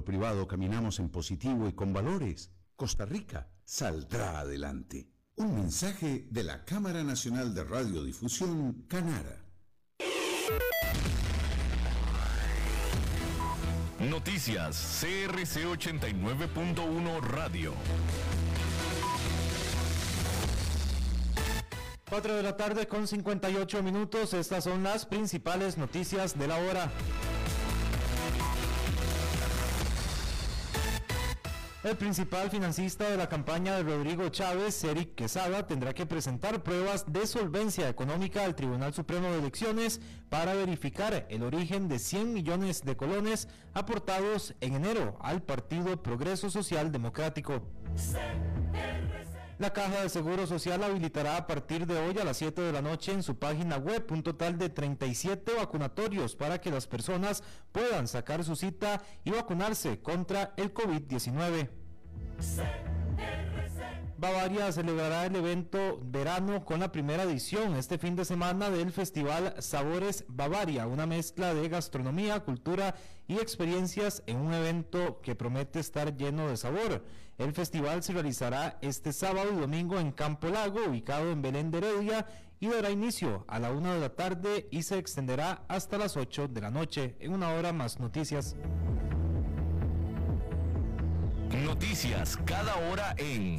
lo privado caminamos en positivo y con valores, Costa Rica saldrá adelante. Un mensaje de la Cámara Nacional de Radiodifusión, Canara. Noticias CRC 89.1 Radio. 4 de la tarde con 58 minutos. Estas son las principales noticias de la hora. El principal financista de la campaña de Rodrigo Chávez, Eric Quesada, tendrá que presentar pruebas de solvencia económica al Tribunal Supremo de Elecciones para verificar el origen de 100 millones de colones aportados en enero al Partido Progreso Social Democrático. La Caja de Seguro Social habilitará a partir de hoy a las 7 de la noche en su página web un total de 37 vacunatorios para que las personas puedan sacar su cita y vacunarse contra el COVID-19. Bavaria celebrará el evento verano con la primera edición este fin de semana del Festival Sabores Bavaria, una mezcla de gastronomía, cultura y experiencias en un evento que promete estar lleno de sabor. El festival se realizará este sábado y domingo en Campo Lago, ubicado en Belén de Heredia, y dará inicio a la una de la tarde y se extenderá hasta las 8 de la noche. En una hora más noticias. Noticias cada hora en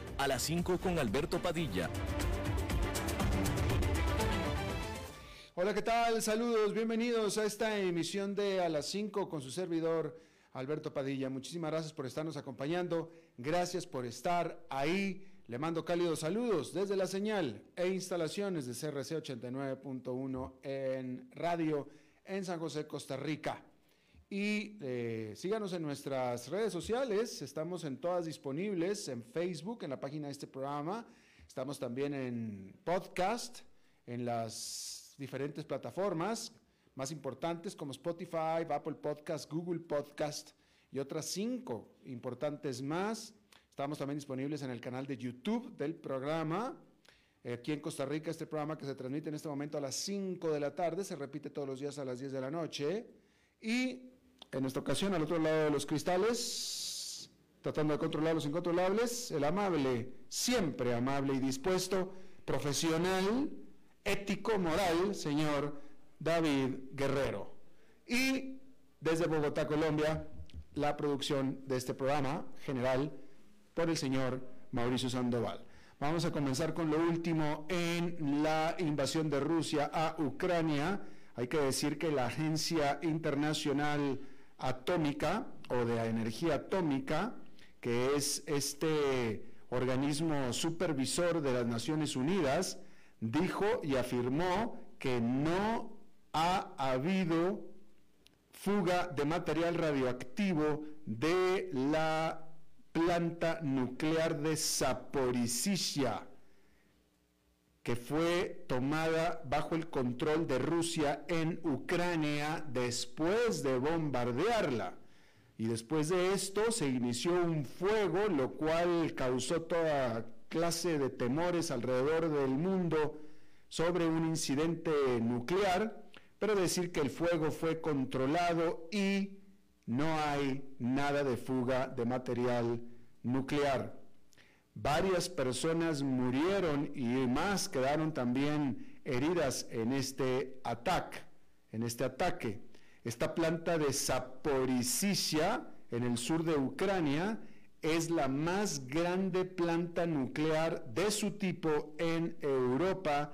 a las 5 con Alberto Padilla. Hola, ¿qué tal? Saludos, bienvenidos a esta emisión de A las 5 con su servidor Alberto Padilla. Muchísimas gracias por estarnos acompañando, gracias por estar ahí. Le mando cálidos saludos desde la señal e instalaciones de CRC 89.1 en radio en San José, Costa Rica. Y eh, síganos en nuestras redes sociales, estamos en todas disponibles, en Facebook, en la página de este programa, estamos también en podcast, en las diferentes plataformas más importantes como Spotify, Apple Podcast, Google Podcast y otras cinco importantes más. Estamos también disponibles en el canal de YouTube del programa. Aquí en Costa Rica, este programa que se transmite en este momento a las 5 de la tarde, se repite todos los días a las 10 de la noche. Y en esta ocasión, al otro lado de los cristales, tratando de controlar los incontrolables, el amable, siempre amable y dispuesto, profesional, ético, moral, señor David Guerrero. Y desde Bogotá, Colombia, la producción de este programa general por el señor Mauricio Sandoval. Vamos a comenzar con lo último en la invasión de Rusia a Ucrania. Hay que decir que la Agencia Internacional Atómica o de Energía Atómica, que es este organismo supervisor de las Naciones Unidas, dijo y afirmó que no ha habido fuga de material radioactivo de la planta nuclear de Zaporizhia, que fue tomada bajo el control de Rusia en Ucrania después de bombardearla. Y después de esto se inició un fuego, lo cual causó toda clase de temores alrededor del mundo sobre un incidente nuclear, pero decir que el fuego fue controlado y no hay nada de fuga de material nuclear. Varias personas murieron y más quedaron también heridas en este ataque, en este ataque. Esta planta de Zaporizhia en el sur de Ucrania es la más grande planta nuclear de su tipo en Europa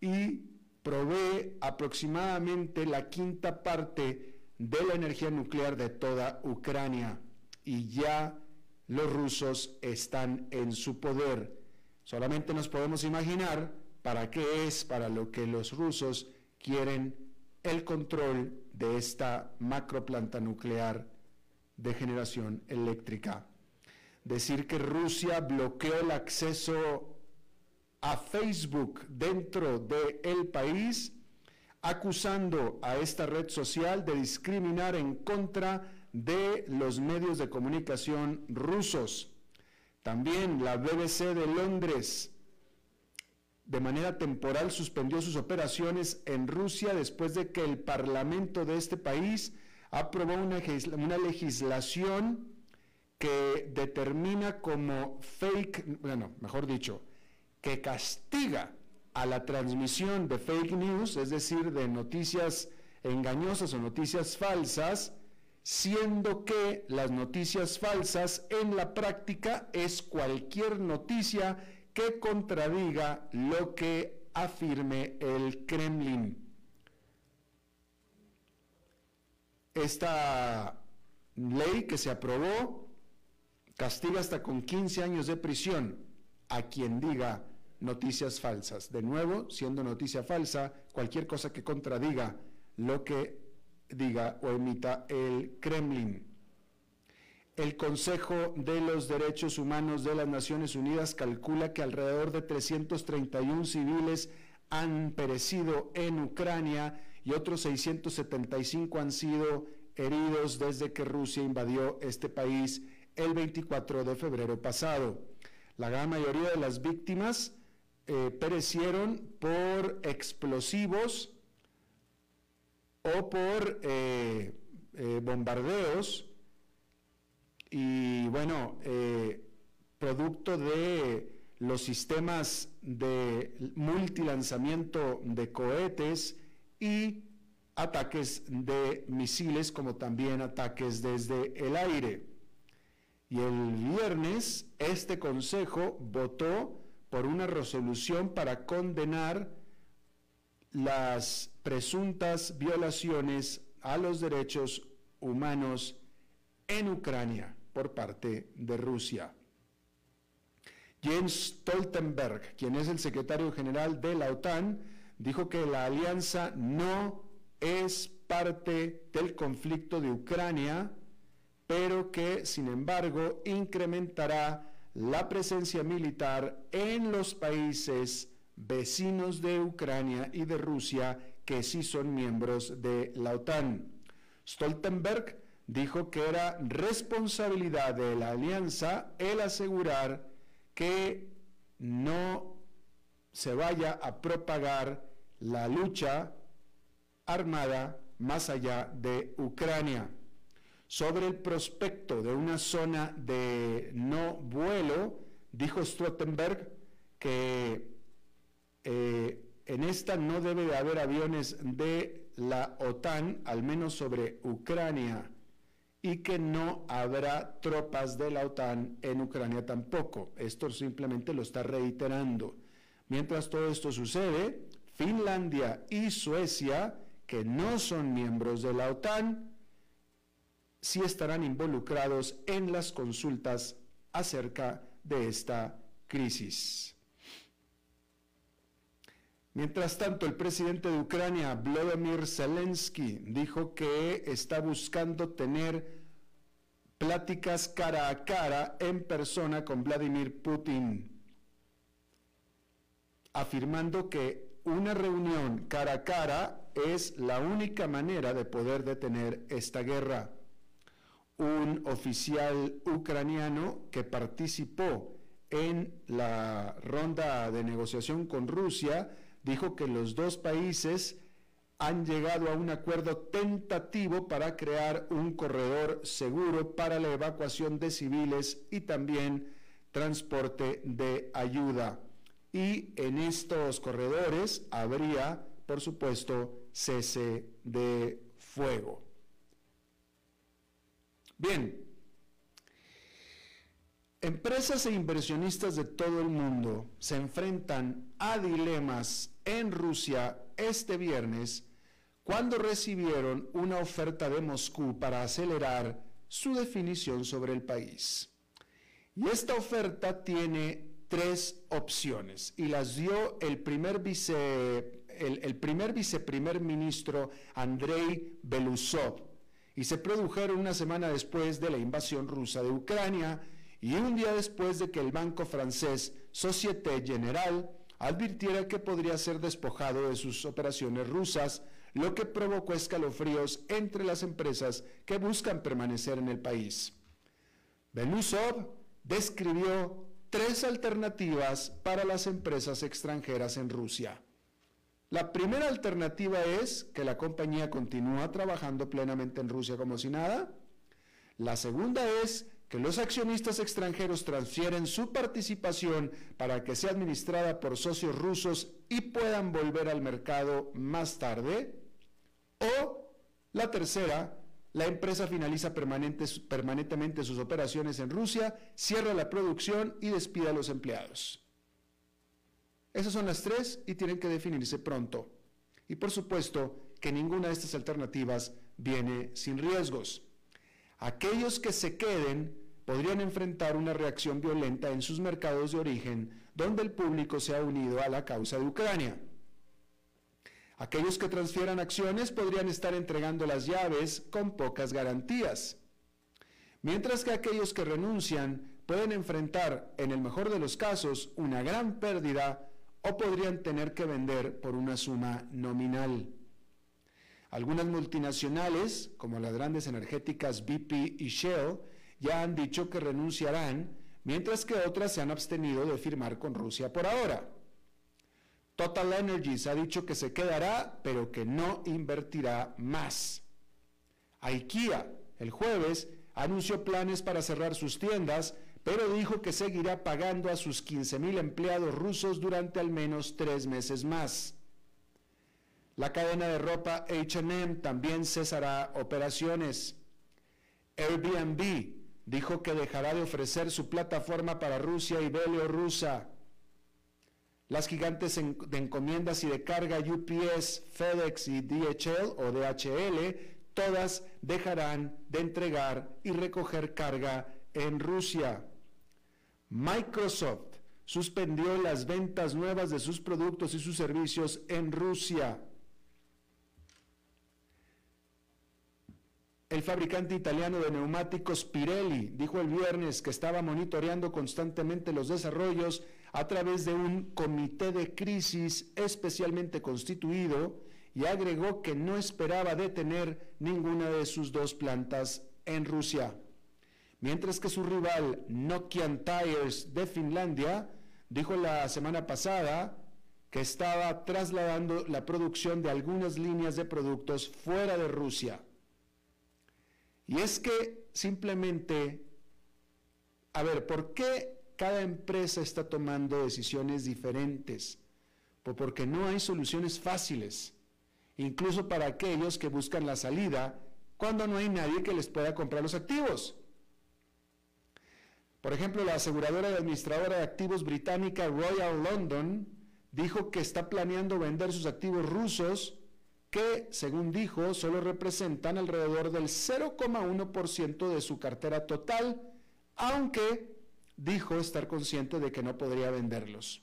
y provee aproximadamente la quinta parte de la energía nuclear de toda Ucrania y ya los rusos están en su poder. Solamente nos podemos imaginar para qué es, para lo que los rusos quieren el control de esta macroplanta nuclear de generación eléctrica. Decir que Rusia bloqueó el acceso a Facebook dentro del el país, acusando a esta red social de discriminar en contra de los medios de comunicación rusos. También la BBC de Londres de manera temporal suspendió sus operaciones en Rusia después de que el Parlamento de este país aprobó una, una legislación que determina como fake, bueno, mejor dicho, que castiga a la transmisión de fake news, es decir, de noticias engañosas o noticias falsas, siendo que las noticias falsas en la práctica es cualquier noticia que contradiga lo que afirme el Kremlin. Esta ley que se aprobó castiga hasta con 15 años de prisión a quien diga noticias falsas. De nuevo, siendo noticia falsa, cualquier cosa que contradiga lo que diga o emita el Kremlin. El Consejo de los Derechos Humanos de las Naciones Unidas calcula que alrededor de 331 civiles han perecido en Ucrania y otros 675 han sido heridos desde que Rusia invadió este país el 24 de febrero pasado. La gran mayoría de las víctimas eh, perecieron por explosivos o por eh, eh, bombardeos y bueno, producto de los sistemas de multilanzamiento de cohetes y ataques de misiles como también ataques desde el aire. Y el viernes este Consejo votó por una resolución para condenar las presuntas violaciones a los derechos humanos en Ucrania por parte de Rusia. Jens Stoltenberg, quien es el secretario general de la OTAN, dijo que la alianza no es parte del conflicto de Ucrania, pero que, sin embargo, incrementará la presencia militar en los países vecinos de Ucrania y de Rusia que sí son miembros de la OTAN. Stoltenberg dijo que era responsabilidad de la alianza el asegurar que no se vaya a propagar la lucha armada más allá de Ucrania sobre el prospecto de una zona de no vuelo, dijo Stoltenberg que eh, en esta no debe de haber aviones de la OTAN, al menos sobre Ucrania, y que no habrá tropas de la OTAN en Ucrania tampoco. Esto simplemente lo está reiterando. Mientras todo esto sucede, Finlandia y Suecia, que no son miembros de la OTAN, si estarán involucrados en las consultas acerca de esta crisis. Mientras tanto, el presidente de Ucrania, Vladimir Zelensky, dijo que está buscando tener pláticas cara a cara en persona con Vladimir Putin, afirmando que una reunión cara a cara es la única manera de poder detener esta guerra. Un oficial ucraniano que participó en la ronda de negociación con Rusia dijo que los dos países han llegado a un acuerdo tentativo para crear un corredor seguro para la evacuación de civiles y también transporte de ayuda. Y en estos corredores habría, por supuesto, cese de fuego. Bien, empresas e inversionistas de todo el mundo se enfrentan a dilemas en Rusia este viernes cuando recibieron una oferta de Moscú para acelerar su definición sobre el país. Y esta oferta tiene tres opciones y las dio el primer vice el, primer viceprimer ministro Andrei Belusov y se produjeron una semana después de la invasión rusa de Ucrania y un día después de que el banco francés Société Générale advirtiera que podría ser despojado de sus operaciones rusas lo que provocó escalofríos entre las empresas que buscan permanecer en el país. Belusov describió tres alternativas para las empresas extranjeras en Rusia. La primera alternativa es que la compañía continúa trabajando plenamente en Rusia como si nada. La segunda es que los accionistas extranjeros transfieren su participación para que sea administrada por socios rusos y puedan volver al mercado más tarde. O la tercera, la empresa finaliza permanentemente sus operaciones en Rusia, cierra la producción y despide a los empleados. Esas son las tres y tienen que definirse pronto. Y por supuesto que ninguna de estas alternativas viene sin riesgos. Aquellos que se queden podrían enfrentar una reacción violenta en sus mercados de origen, donde el público se ha unido a la causa de Ucrania. Aquellos que transfieran acciones podrían estar entregando las llaves con pocas garantías, mientras que aquellos que renuncian pueden enfrentar, en el mejor de los casos, una gran pérdida o podrían tener que vender por una suma nominal. Algunas multinacionales, como las grandes energéticas BP y Shell, ya han dicho que renunciarán, mientras que otras se han abstenido de firmar con Rusia por ahora. Total Energies ha dicho que se quedará, pero que no invertirá más. IKEA, el jueves, anunció planes para cerrar sus tiendas, pero dijo que seguirá pagando a sus 15.000 empleados rusos durante al menos tres meses más. La cadena de ropa HM también cesará operaciones. Airbnb dijo que dejará de ofrecer su plataforma para Rusia y Bielorrusia. Las gigantes de encomiendas y de carga UPS, FedEx y DHL o DHL, todas dejarán de entregar y recoger carga en Rusia. Microsoft suspendió las ventas nuevas de sus productos y sus servicios en Rusia. El fabricante italiano de neumáticos Pirelli dijo el viernes que estaba monitoreando constantemente los desarrollos a través de un comité de crisis especialmente constituido y agregó que no esperaba detener ninguna de sus dos plantas en Rusia. Mientras que su rival Nokian Tires de Finlandia dijo la semana pasada que estaba trasladando la producción de algunas líneas de productos fuera de Rusia. Y es que simplemente, a ver, ¿por qué cada empresa está tomando decisiones diferentes, porque no hay soluciones fáciles, incluso para aquellos que buscan la salida cuando no hay nadie que les pueda comprar los activos. Por ejemplo, la aseguradora y administradora de activos británica Royal London dijo que está planeando vender sus activos rusos que, según dijo, solo representan alrededor del 0,1% de su cartera total, aunque dijo estar consciente de que no podría venderlos.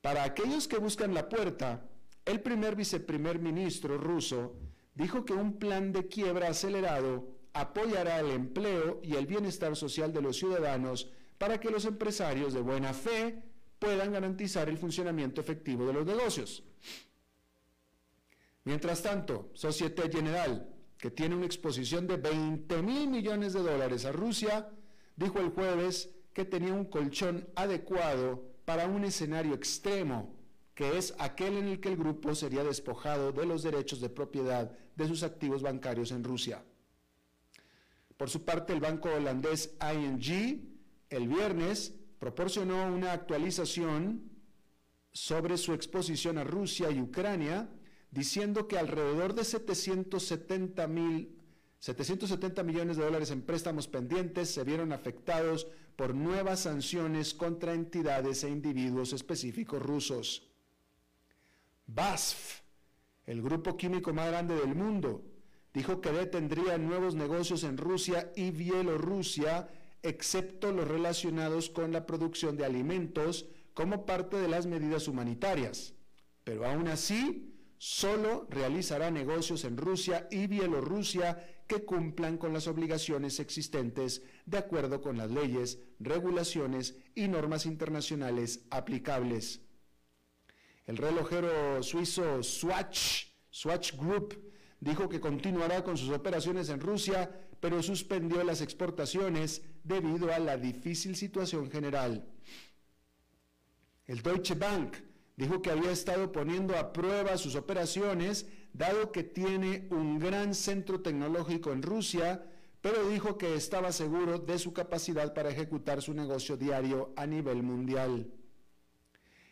Para aquellos que buscan la puerta, el primer viceprimer ministro ruso dijo que un plan de quiebra acelerado apoyará el empleo y el bienestar social de los ciudadanos para que los empresarios de buena fe puedan garantizar el funcionamiento efectivo de los negocios. Mientras tanto, Societe General, que tiene una exposición de 20 mil millones de dólares a Rusia, dijo el jueves que tenía un colchón adecuado para un escenario extremo, que es aquel en el que el grupo sería despojado de los derechos de propiedad de sus activos bancarios en Rusia. Por su parte, el banco holandés ING el viernes proporcionó una actualización sobre su exposición a Rusia y Ucrania, diciendo que alrededor de 770 mil 770 millones de dólares en préstamos pendientes se vieron afectados por nuevas sanciones contra entidades e individuos específicos rusos. BASF, el grupo químico más grande del mundo, dijo que detendría nuevos negocios en Rusia y Bielorrusia, excepto los relacionados con la producción de alimentos como parte de las medidas humanitarias. Pero aún así, solo realizará negocios en Rusia y Bielorrusia que cumplan con las obligaciones existentes de acuerdo con las leyes, regulaciones y normas internacionales aplicables. El relojero suizo Swatch, Swatch Group, dijo que continuará con sus operaciones en Rusia, pero suspendió las exportaciones debido a la difícil situación general. El Deutsche Bank dijo que había estado poniendo a prueba sus operaciones dado que tiene un gran centro tecnológico en Rusia, pero dijo que estaba seguro de su capacidad para ejecutar su negocio diario a nivel mundial.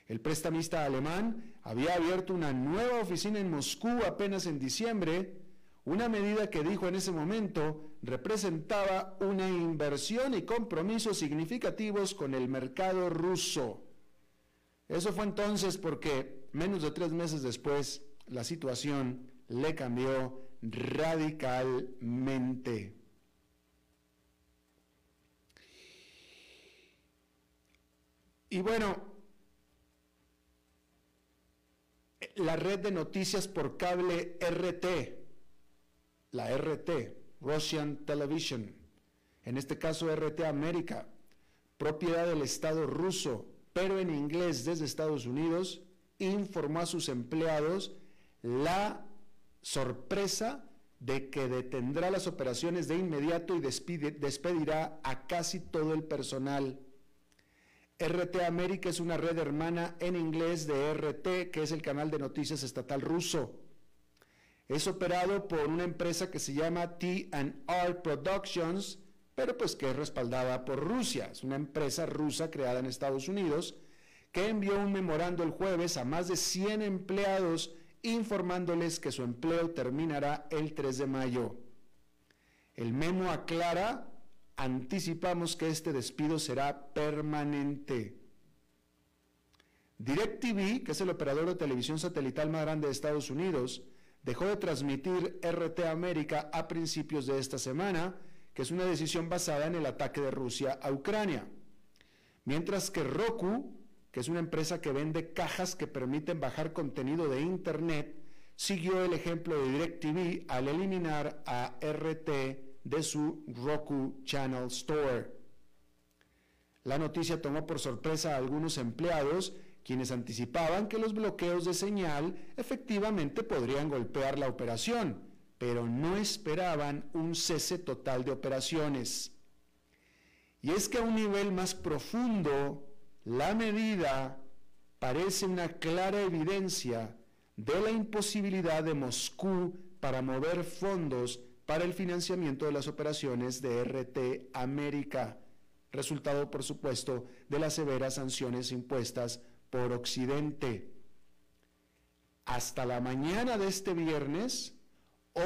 El prestamista alemán había abierto una nueva oficina en Moscú apenas en diciembre, una medida que dijo en ese momento representaba una inversión y compromisos significativos con el mercado ruso. Eso fue entonces porque menos de tres meses después la situación le cambió radicalmente. Y bueno, la red de noticias por cable RT, la RT, Russian Television, en este caso RT América, propiedad del Estado ruso, pero en inglés desde Estados Unidos, informó a sus empleados la sorpresa de que detendrá las operaciones de inmediato y despedirá a casi todo el personal. RT América es una red hermana en inglés de RT, que es el canal de noticias estatal ruso. Es operado por una empresa que se llama T&R Productions, pero pues que es respaldada por Rusia. Es una empresa rusa creada en Estados Unidos que envió un memorando el jueves a más de 100 empleados informándoles que su empleo terminará el 3 de mayo. El memo aclara, anticipamos que este despido será permanente. DirecTV, que es el operador de televisión satelital más grande de Estados Unidos, dejó de transmitir RT América a principios de esta semana, que es una decisión basada en el ataque de Rusia a Ucrania. Mientras que Roku, que es una empresa que vende cajas que permiten bajar contenido de Internet, siguió el ejemplo de DirecTV al eliminar a RT de su Roku Channel Store. La noticia tomó por sorpresa a algunos empleados quienes anticipaban que los bloqueos de señal efectivamente podrían golpear la operación, pero no esperaban un cese total de operaciones. Y es que a un nivel más profundo, la medida parece una clara evidencia de la imposibilidad de Moscú para mover fondos para el financiamiento de las operaciones de RT América, resultado por supuesto de las severas sanciones impuestas por Occidente. Hasta la mañana de este viernes,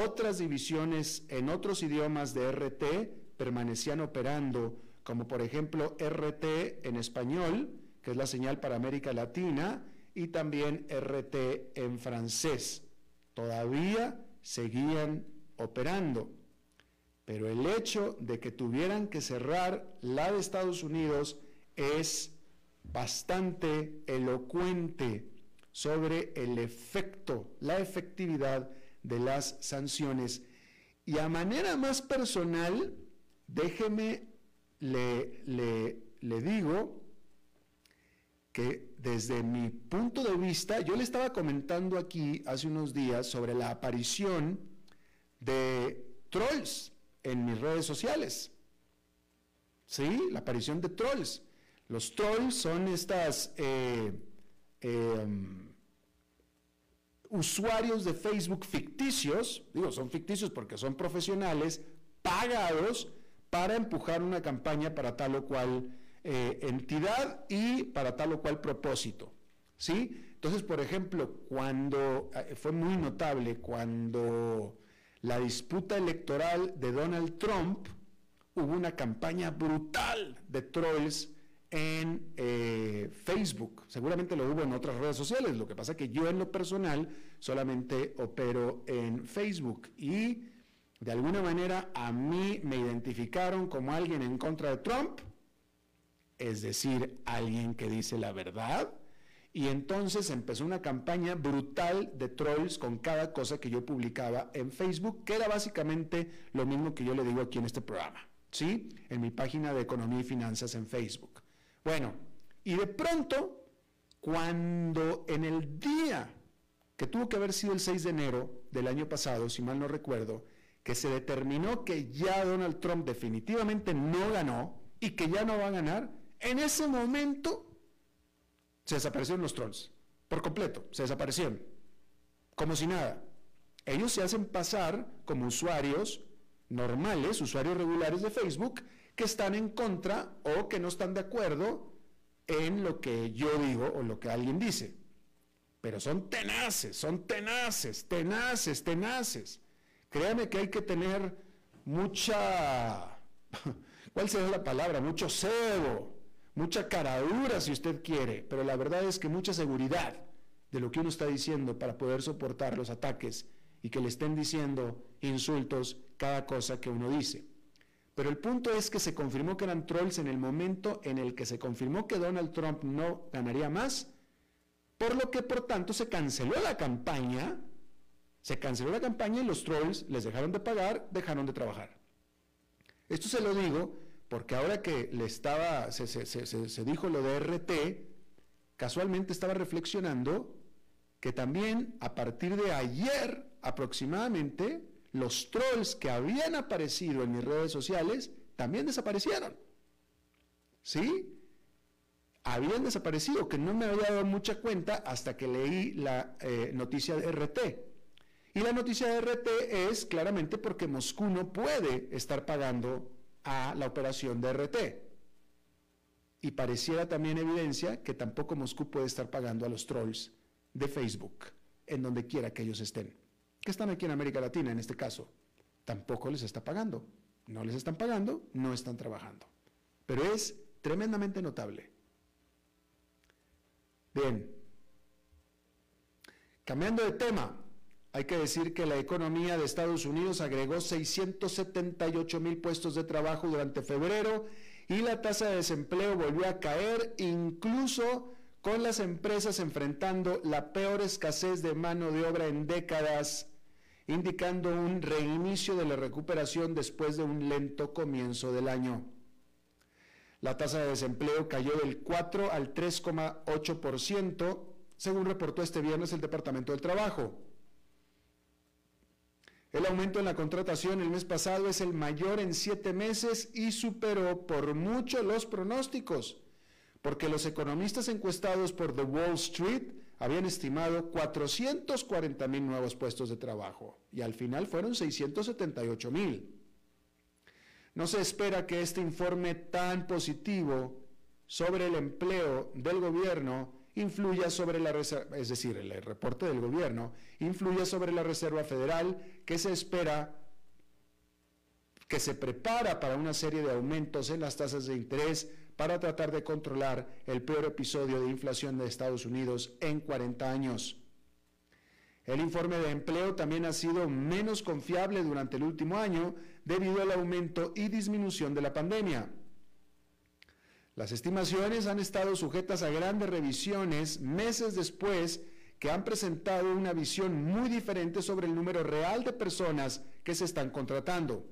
otras divisiones en otros idiomas de RT permanecían operando como por ejemplo RT en español, que es la señal para América Latina, y también RT en francés. Todavía seguían operando. Pero el hecho de que tuvieran que cerrar la de Estados Unidos es bastante elocuente sobre el efecto, la efectividad de las sanciones. Y a manera más personal, déjeme le, digo que desde mi punto de vista, yo le estaba comentando aquí hace unos días sobre la aparición de trolls en mis redes sociales. ¿Sí? La aparición de trolls. Los trolls son estas eh, em, usuarios de Facebook ficticios, digo, son ficticios porque son profesionales, pagados para empujar una campaña para tal o cual eh, entidad y para tal o cual propósito. ¿Sí? Entonces, por ejemplo, cuando eh, fue muy notable cuando la disputa electoral de Donald Trump, hubo una campaña brutal de trolls en eh, Facebook. Seguramente lo hubo en otras redes sociales. Lo que pasa es que yo en lo personal solamente opero en Facebook y de alguna manera a mí me identificaron como alguien en contra de Trump, es decir, alguien que dice la verdad. Y entonces empezó una campaña brutal de trolls con cada cosa que yo publicaba en Facebook, que era básicamente lo mismo que yo le digo aquí en este programa, ¿sí? En mi página de economía y finanzas en Facebook. Bueno, y de pronto, cuando en el día que tuvo que haber sido el 6 de enero del año pasado, si mal no recuerdo, que se determinó que ya Donald Trump definitivamente no ganó y que ya no va a ganar, en ese momento se desaparecieron los trolls, por completo, se desaparecieron, como si nada. Ellos se hacen pasar como usuarios normales, usuarios regulares de Facebook, que están en contra o que no están de acuerdo en lo que yo digo o lo que alguien dice. Pero son tenaces, son tenaces, tenaces, tenaces. Créame que hay que tener mucha, ¿cuál será la palabra? Mucho cebo, mucha caradura si usted quiere, pero la verdad es que mucha seguridad de lo que uno está diciendo para poder soportar los ataques y que le estén diciendo insultos cada cosa que uno dice. Pero el punto es que se confirmó que eran trolls en el momento en el que se confirmó que Donald Trump no ganaría más, por lo que por tanto se canceló la campaña se canceló la campaña y los trolls les dejaron de pagar, dejaron de trabajar. Esto se lo digo porque ahora que le estaba, se, se dijo lo de RT, casualmente estaba reflexionando que también a partir de ayer aproximadamente, los trolls que habían aparecido en mis redes sociales también desaparecieron. ¿Sí? Habían desaparecido, que no me había dado mucha cuenta hasta que leí la eh, noticia de RT. Y la noticia de RT es claramente porque Moscú no puede estar pagando a la operación de RT. Y pareciera también evidencia que tampoco Moscú puede estar pagando a los trolls de Facebook, en donde quiera que ellos estén, que están aquí en América Latina en este caso. Tampoco les está pagando. No les están pagando, no están trabajando. Pero es tremendamente notable. Bien. Cambiando de tema, hay que decir que la economía de Estados Unidos agregó 678 mil puestos de trabajo durante febrero y la tasa de desempleo volvió a caer incluso con las empresas enfrentando la peor escasez de mano de obra en décadas, indicando un reinicio de la recuperación después de un lento comienzo del año. La tasa de desempleo cayó del 4 al 3,8%, según reportó este viernes el Departamento del Trabajo. El aumento en la contratación el mes pasado es el mayor en siete meses y superó por mucho los pronósticos, porque los economistas encuestados por The Wall Street habían estimado 440 mil nuevos puestos de trabajo y al final fueron 678 mil. No se espera que este informe tan positivo sobre el empleo del gobierno influya sobre la reserva, es decir, el reporte del gobierno, influya sobre la Reserva Federal que se espera que se prepara para una serie de aumentos en las tasas de interés para tratar de controlar el peor episodio de inflación de Estados Unidos en 40 años. El informe de empleo también ha sido menos confiable durante el último año debido al aumento y disminución de la pandemia. Las estimaciones han estado sujetas a grandes revisiones meses después que han presentado una visión muy diferente sobre el número real de personas que se están contratando.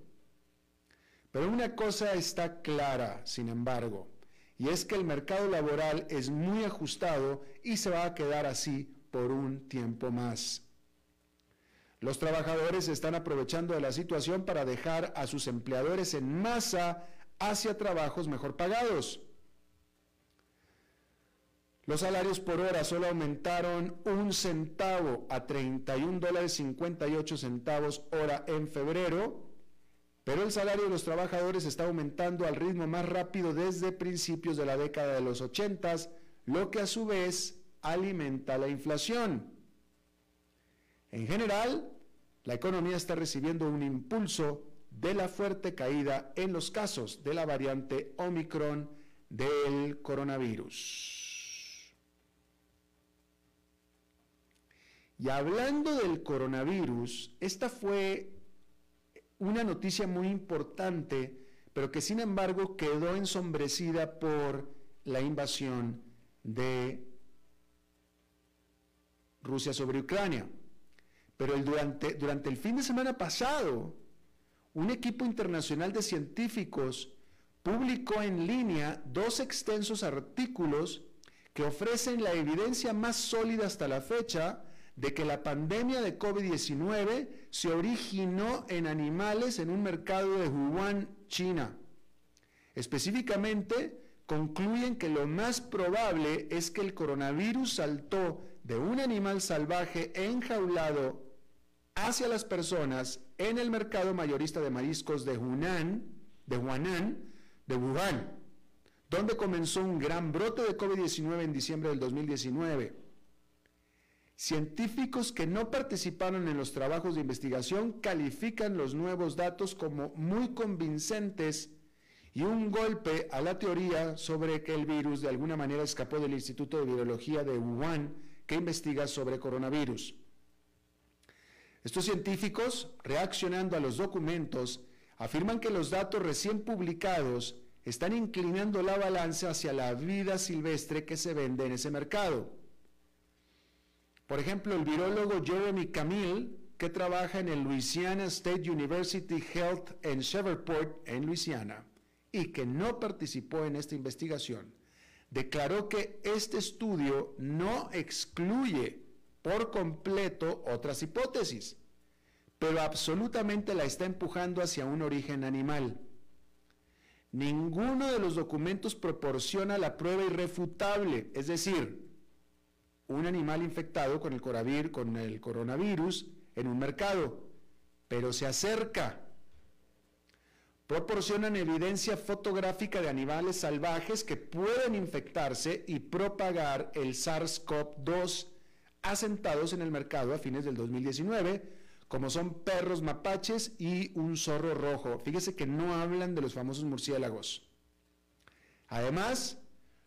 Pero una cosa está clara, sin embargo, y es que el mercado laboral es muy ajustado y se va a quedar así por un tiempo más. Los trabajadores están aprovechando de la situación para dejar a sus empleadores en masa hacia trabajos mejor pagados. Los salarios por hora solo aumentaron un centavo a 31 dólares 58 centavos hora en febrero, pero el salario de los trabajadores está aumentando al ritmo más rápido desde principios de la década de los 80, lo que a su vez alimenta la inflación. En general, la economía está recibiendo un impulso de la fuerte caída en los casos de la variante Omicron del coronavirus. Y hablando del coronavirus, esta fue una noticia muy importante, pero que sin embargo quedó ensombrecida por la invasión de Rusia sobre Ucrania. Pero durante, durante el fin de semana pasado, un equipo internacional de científicos publicó en línea dos extensos artículos que ofrecen la evidencia más sólida hasta la fecha de que la pandemia de COVID-19 se originó en animales en un mercado de Wuhan, China. Específicamente, concluyen que lo más probable es que el coronavirus saltó de un animal salvaje enjaulado hacia las personas en el mercado mayorista de mariscos de Hunan, de de Wuhan, donde comenzó un gran brote de COVID-19 en diciembre del 2019. Científicos que no participaron en los trabajos de investigación califican los nuevos datos como muy convincentes y un golpe a la teoría sobre que el virus de alguna manera escapó del Instituto de Virología de Wuhan que investiga sobre coronavirus. Estos científicos, reaccionando a los documentos, afirman que los datos recién publicados están inclinando la balanza hacia la vida silvestre que se vende en ese mercado. Por ejemplo, el virólogo Jeremy Camille, que trabaja en el Louisiana State University Health en Shreveport, en Luisiana, y que no participó en esta investigación, declaró que este estudio no excluye por completo otras hipótesis, pero absolutamente la está empujando hacia un origen animal. Ninguno de los documentos proporciona la prueba irrefutable, es decir, un animal infectado con el, con el coronavirus en un mercado, pero se acerca. Proporcionan evidencia fotográfica de animales salvajes que pueden infectarse y propagar el SARS-CoV-2 asentados en el mercado a fines del 2019, como son perros mapaches y un zorro rojo. Fíjese que no hablan de los famosos murciélagos. Además,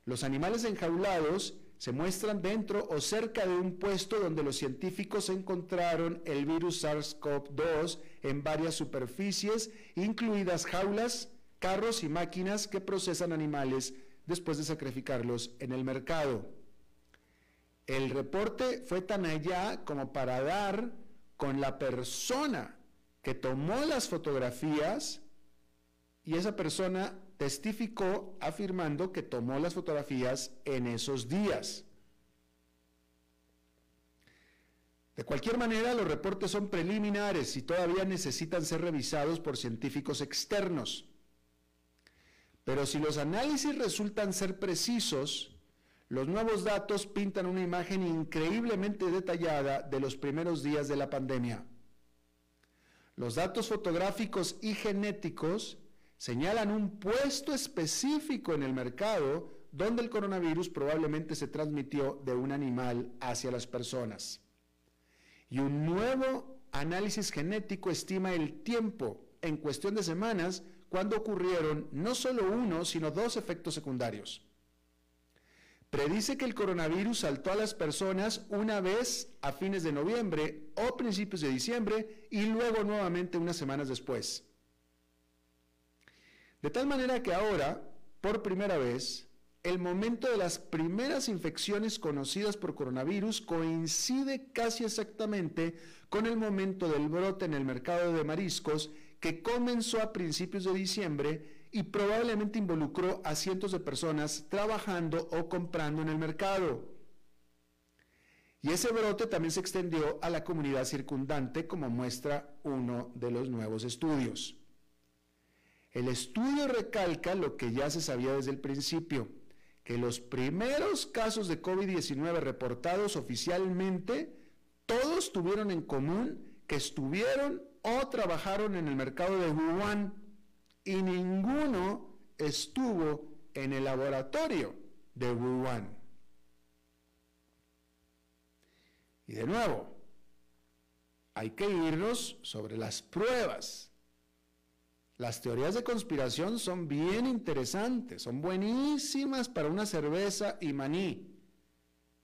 los animales enjaulados se muestran dentro o cerca de un puesto donde los científicos encontraron el virus SARS-CoV-2 en varias superficies, incluidas jaulas, carros y máquinas que procesan animales después de sacrificarlos en el mercado. El reporte fue tan allá como para dar con la persona que tomó las fotografías y esa persona testificó afirmando que tomó las fotografías en esos días. De cualquier manera, los reportes son preliminares y todavía necesitan ser revisados por científicos externos. Pero si los análisis resultan ser precisos, los nuevos datos pintan una imagen increíblemente detallada de los primeros días de la pandemia. Los datos fotográficos y genéticos señalan un puesto específico en el mercado donde el coronavirus probablemente se transmitió de un animal hacia las personas. Y un nuevo análisis genético estima el tiempo en cuestión de semanas cuando ocurrieron no solo uno, sino dos efectos secundarios predice que el coronavirus saltó a las personas una vez a fines de noviembre o principios de diciembre y luego nuevamente unas semanas después. De tal manera que ahora, por primera vez, el momento de las primeras infecciones conocidas por coronavirus coincide casi exactamente con el momento del brote en el mercado de mariscos que comenzó a principios de diciembre y probablemente involucró a cientos de personas trabajando o comprando en el mercado. Y ese brote también se extendió a la comunidad circundante, como muestra uno de los nuevos estudios. El estudio recalca lo que ya se sabía desde el principio, que los primeros casos de COVID-19 reportados oficialmente, todos tuvieron en común que estuvieron o trabajaron en el mercado de Wuhan y ninguno estuvo en el laboratorio de Wuhan. Y de nuevo, hay que irnos sobre las pruebas. Las teorías de conspiración son bien interesantes, son buenísimas para una cerveza y maní,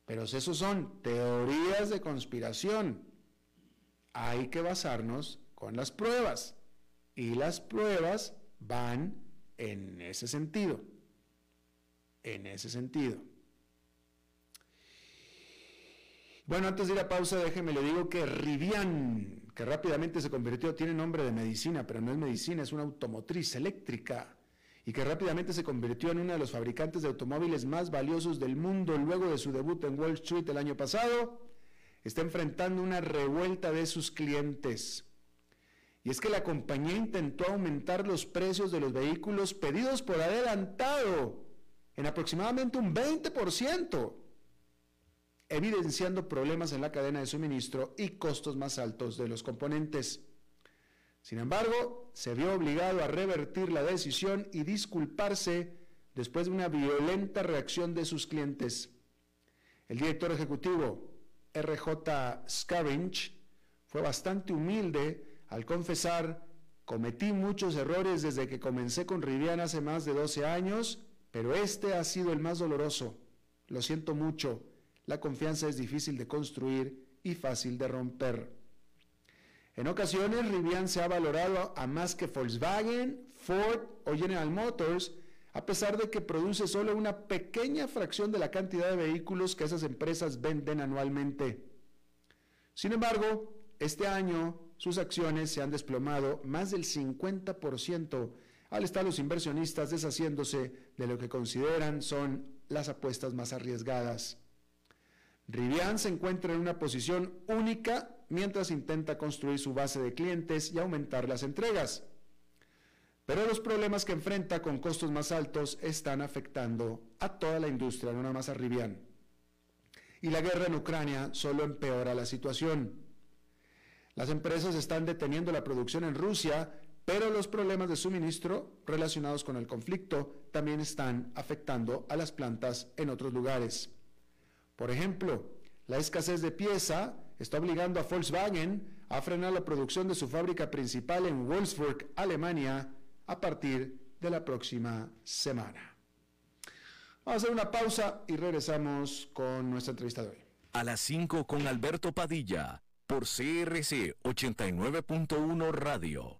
pero esos son teorías de conspiración. Hay que basarnos con las pruebas y las pruebas van en ese sentido, en ese sentido. Bueno, antes de ir a pausa, déjeme le digo que Rivian, que rápidamente se convirtió, tiene nombre de medicina, pero no es medicina, es una automotriz eléctrica, y que rápidamente se convirtió en uno de los fabricantes de automóviles más valiosos del mundo luego de su debut en Wall Street el año pasado, está enfrentando una revuelta de sus clientes. Y es que la compañía intentó aumentar los precios de los vehículos pedidos por adelantado en aproximadamente un 20% evidenciando problemas en la cadena de suministro y costos más altos de los componentes. Sin embargo, se vio obligado a revertir la decisión y disculparse después de una violenta reacción de sus clientes. El director ejecutivo, RJ Scaringe, fue bastante humilde al confesar, cometí muchos errores desde que comencé con Rivian hace más de 12 años, pero este ha sido el más doloroso. Lo siento mucho la confianza es difícil de construir y fácil de romper. En ocasiones, Rivian se ha valorado a más que Volkswagen, Ford o General Motors, a pesar de que produce solo una pequeña fracción de la cantidad de vehículos que esas empresas venden anualmente. Sin embargo, este año sus acciones se han desplomado más del 50% al estar los inversionistas deshaciéndose de lo que consideran son las apuestas más arriesgadas. Rivian se encuentra en una posición única mientras intenta construir su base de clientes y aumentar las entregas. Pero los problemas que enfrenta con costos más altos están afectando a toda la industria, no nada más a Rivian. Y la guerra en Ucrania solo empeora la situación. Las empresas están deteniendo la producción en Rusia, pero los problemas de suministro relacionados con el conflicto también están afectando a las plantas en otros lugares. Por ejemplo, la escasez de pieza está obligando a Volkswagen a frenar la producción de su fábrica principal en Wolfsburg, Alemania, a partir de la próxima semana. Vamos a hacer una pausa y regresamos con nuestra entrevista de hoy. A las 5 con Alberto Padilla, por CRC 89.1 Radio.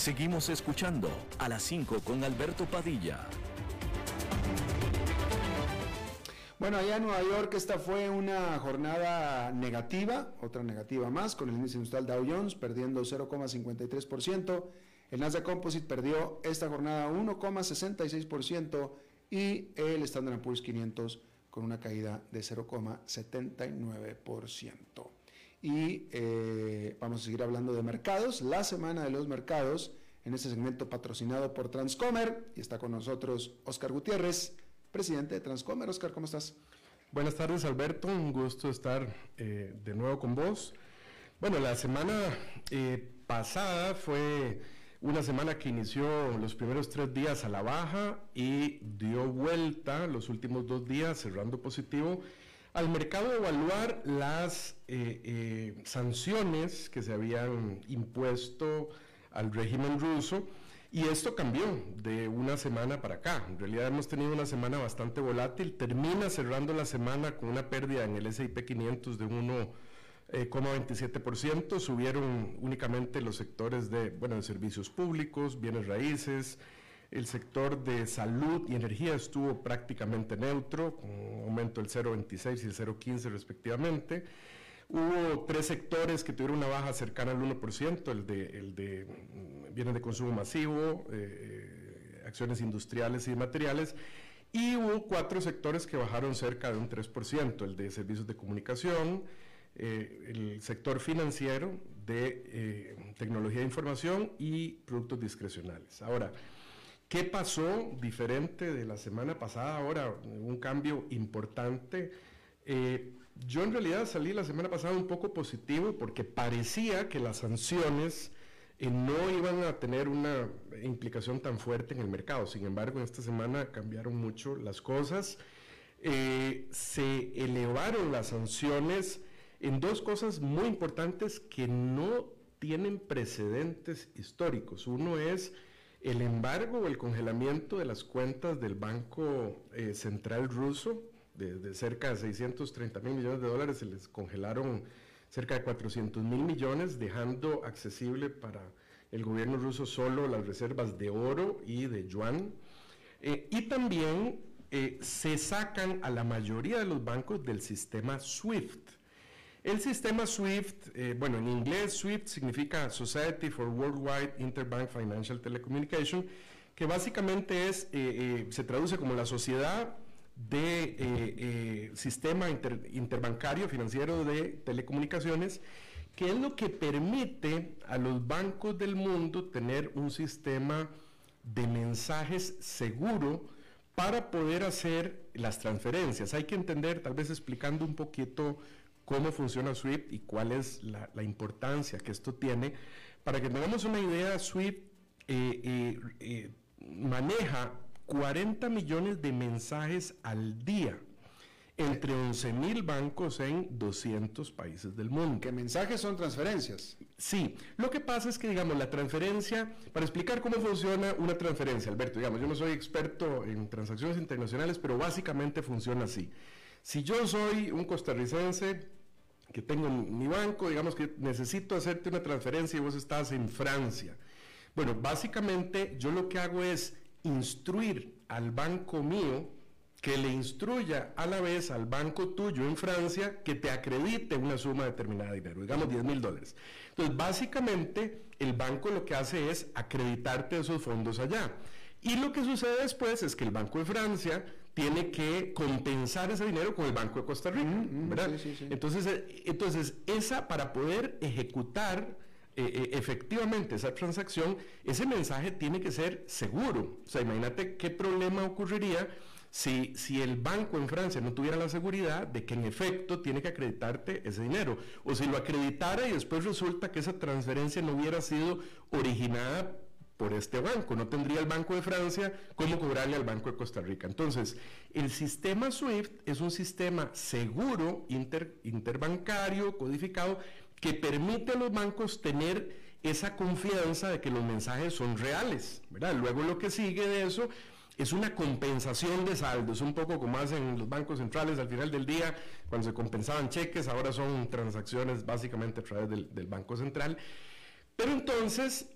Seguimos escuchando a las 5 con Alberto Padilla. Bueno, allá en Nueva York esta fue una jornada negativa, otra negativa más, con el índice industrial Dow Jones perdiendo 0,53%. El Nasdaq Composite perdió esta jornada 1,66% y el Standard Poor's 500 con una caída de 0,79%. Y eh, vamos a seguir hablando de mercados, la semana de los mercados, en este segmento patrocinado por Transcomer. Y está con nosotros Oscar Gutiérrez, presidente de Transcomer. Oscar, ¿cómo estás? Buenas tardes, Alberto. Un gusto estar eh, de nuevo con vos. Bueno, la semana eh, pasada fue una semana que inició los primeros tres días a la baja y dio vuelta los últimos dos días cerrando positivo al mercado evaluar las eh, sanciones que se habían impuesto al régimen ruso y esto cambió de una semana para acá. En realidad hemos tenido una semana bastante volátil. Termina cerrando la semana con una pérdida en el S&P 500 de 1,27%. Subieron únicamente los sectores de, bueno, de servicios públicos, bienes raíces. El sector de salud y energía estuvo prácticamente neutro, con un aumento del 0,26 y el 0,15 respectivamente. Hubo tres sectores que tuvieron una baja cercana al 1%, el de, el de mm, bienes de consumo masivo, eh, acciones industriales y materiales, y hubo cuatro sectores que bajaron cerca de un 3%, el de servicios de comunicación, eh, el sector financiero, de eh, tecnología de información y productos discrecionales. Ahora, ¿qué pasó diferente de la semana pasada? Ahora, un cambio importante. Yo en realidad salí la semana pasada un poco positivo porque parecía que las sanciones eh, no iban a tener una implicación tan fuerte en el mercado. Sin embargo, en esta semana cambiaron mucho las cosas. Eh, se elevaron las sanciones en dos cosas muy importantes que no tienen precedentes históricos. Uno es el embargo o el congelamiento de las cuentas del Banco eh, Central ruso de, cerca de 630 mil millones de dólares, se les congelaron cerca de 400 mil millones, dejando accesible para el gobierno ruso solo las reservas de oro y de yuan. Eh, y también eh, se sacan a la mayoría de los bancos del sistema SWIFT. El sistema SWIFT, eh, bueno, en inglés SWIFT significa Society for Worldwide Interbank Financial Telecommunication, que básicamente es, se traduce como la sociedad de eh, eh, sistema interbancario financiero de telecomunicaciones, que es lo que permite a los bancos del mundo tener un sistema de mensajes seguro para poder hacer las transferencias. Hay que entender, tal vez explicando un poquito cómo funciona SWIFT y cuál es la, importancia que esto tiene. Para que tengamos una idea, SWIFT eh, maneja 40 millones de mensajes al día entre 11 mil bancos en 200 países del mundo. ¿Qué mensajes son transferencias? Sí, lo que pasa es que, digamos, la transferencia, para explicar cómo funciona una transferencia, Alberto, digamos, yo no soy experto en transacciones internacionales, pero básicamente funciona así. Si yo soy un costarricense que tengo mi banco, digamos que necesito hacerte una transferencia y vos estás en Francia. Bueno, básicamente yo lo que hago es instruir al banco mío que le instruya a la vez al banco tuyo en Francia que te acredite una suma determinada de dinero, digamos 10 mil dólares. Entonces, básicamente, el banco lo que hace es acreditarte esos fondos allá. Y lo que sucede después es que el Banco de Francia tiene que compensar ese dinero con el Banco de Costa Rica, ¿verdad? Entonces, eh, entonces, esa para poder ejecutar eh, eh, efectivamente esa transacción, ese mensaje tiene que ser seguro. O sea, imagínate qué problema ocurriría si, si el banco en Francia no tuviera la seguridad de que en efecto tiene que acreditarte ese dinero. O si lo acreditara y después resulta que esa transferencia no hubiera sido originada por este banco. No tendría el Banco de Francia cómo cobrarle al Banco de Costa Rica. Entonces, el sistema SWIFT es un sistema seguro, interbancario, codificado, que permite a los bancos tener esa confianza de que los mensajes son reales, ¿verdad? Luego lo que sigue de eso es una compensación de saldos, un poco como hacen los bancos centrales al final del día, cuando se compensaban cheques, ahora son transacciones básicamente a través del, Banco Central. Pero entonces,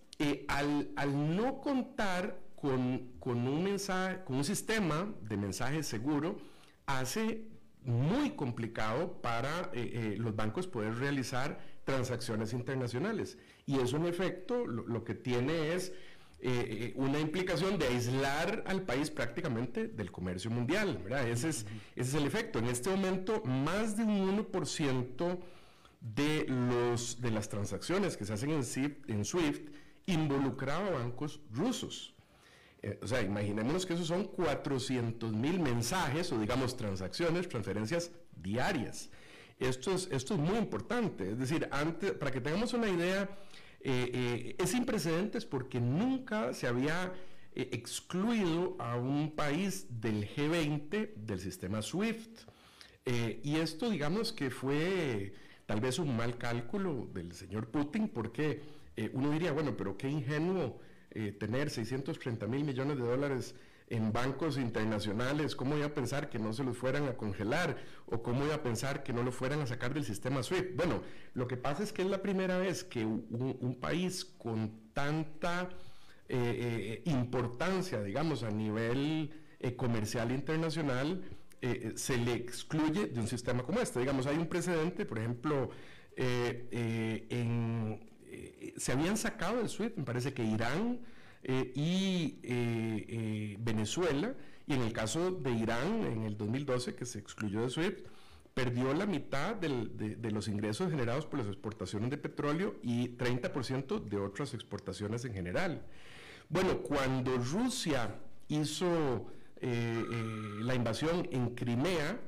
al, al, no contar con, con, un mensaje, con un sistema de mensaje seguro, hace muy complicado para los bancos poder realizar transacciones internacionales. Y eso en efecto lo, que tiene es eh, eh, una implicación de aislar al país prácticamente del comercio mundial. Ese, es, ese es el efecto. En este momento, más de un 1% de, los, de las transacciones que se hacen en, SWIFT, en SWIFT involucraba bancos rusos. Eh, o sea, imaginémonos que esos son 400 mil mensajes o digamos transacciones, transferencias diarias. Esto es, esto es muy importante. Es decir, antes, para que tengamos una idea, eh, eh, es sin precedentes porque nunca se había eh, excluido a un país del G20 del sistema SWIFT. y esto, digamos que fue tal vez un mal cálculo del señor Putin porque uno diría, bueno, pero qué ingenuo tener 630 mil millones de dólares en bancos internacionales, ¿cómo iba a pensar que no se los fueran a congelar? ¿O cómo iba a pensar que no lo fueran a sacar del sistema SWIFT? Bueno, lo que pasa es que es la primera vez que un, país con tanta eh, eh, importancia, digamos, a nivel eh, comercial internacional, se le excluye de un sistema como este. Digamos, hay un precedente, por ejemplo, se habían sacado del SWIFT, me parece que Irán, eh, y eh, eh, Venezuela, y en el caso de Irán, en el 2012, que se excluyó de SWIFT, perdió la mitad de, los ingresos generados por las exportaciones de petróleo y 30% de otras exportaciones en general. Bueno, cuando Rusia hizo la invasión en Crimea,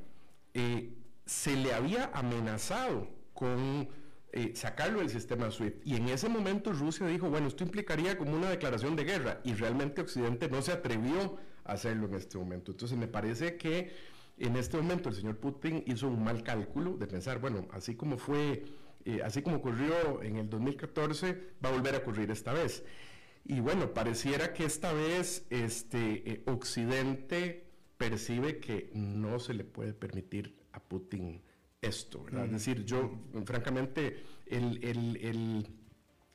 se le había amenazado con eh, sacarlo del sistema SWIFT. Y en ese momento Rusia dijo, bueno, esto implicaría como una declaración de guerra y realmente Occidente no se atrevió a hacerlo en este momento. Entonces me parece que en este momento el señor Putin hizo un mal cálculo de pensar, bueno, así como fue, eh, así como ocurrió en el 2014, va a volver a ocurrir esta vez. Y bueno, pareciera que esta vez este, eh, Occidente percibe que no se le puede permitir a Putin esto, ¿verdad? Es decir, yo, francamente, el, el,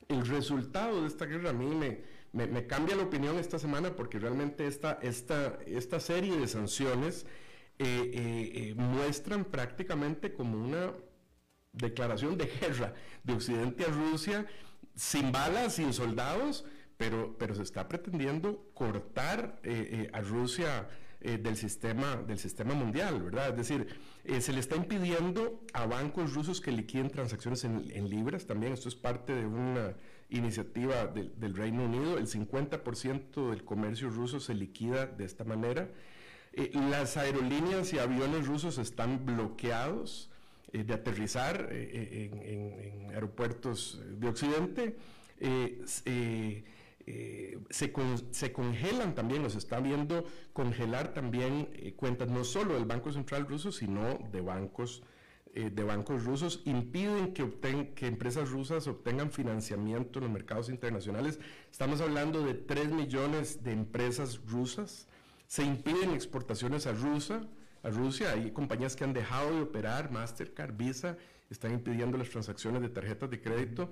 el, resultado de esta guerra a mí me, me, cambia la opinión esta semana porque realmente esta, esta, esta serie de sanciones eh, eh, eh, muestran prácticamente como una declaración de guerra de Occidente a Rusia, sin balas, sin soldados, pero, pero se está pretendiendo cortar a Rusia eh, del, sistema, del sistema mundial, ¿verdad? Es decir, eh, se le está impidiendo a bancos rusos que liquiden transacciones en, libras también. Esto es parte de una iniciativa del Reino Unido. El 50% del comercio ruso se liquida de esta manera. Eh, las aerolíneas y aviones rusos están bloqueados de aterrizar en, en, aeropuertos de Occidente. Eh, se, se, congelan también, nos está viendo congelar también eh, cuentas no solo del Banco Central ruso, sino de bancos, eh, de bancos rusos, impiden que, que empresas rusas obtengan financiamiento en los mercados internacionales. Estamos hablando de 3 millones de empresas rusas. Se impiden exportaciones a, Rusia, a Rusia. Hay compañías que han dejado de operar, Mastercard, Visa, están impidiendo las transacciones de tarjetas de crédito.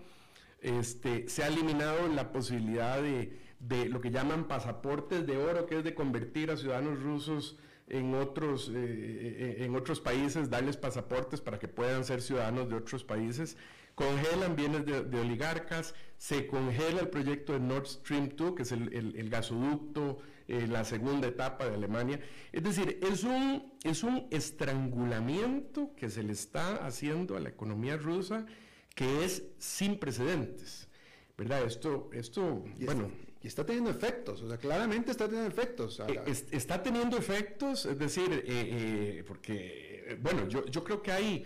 Este, se ha eliminado la posibilidad de, lo que llaman pasaportes de oro, que es de convertir a ciudadanos rusos en otros, eh, eh, en otros países, darles pasaportes para que puedan ser ciudadanos de otros países. Congelan bienes de, oligarcas, se congela el proyecto de Nord Stream 2, que es el, gasoducto, eh, la segunda etapa de Alemania. Es decir, es un, es un estrangulamiento que se le está haciendo a la economía rusa que es sin precedentes. ¿Verdad? Esto, esto bueno. y está teniendo efectos, o sea, claramente está teniendo efectos. Eh, está teniendo efectos, es decir, eh, eh, porque, bueno, yo, yo creo que hay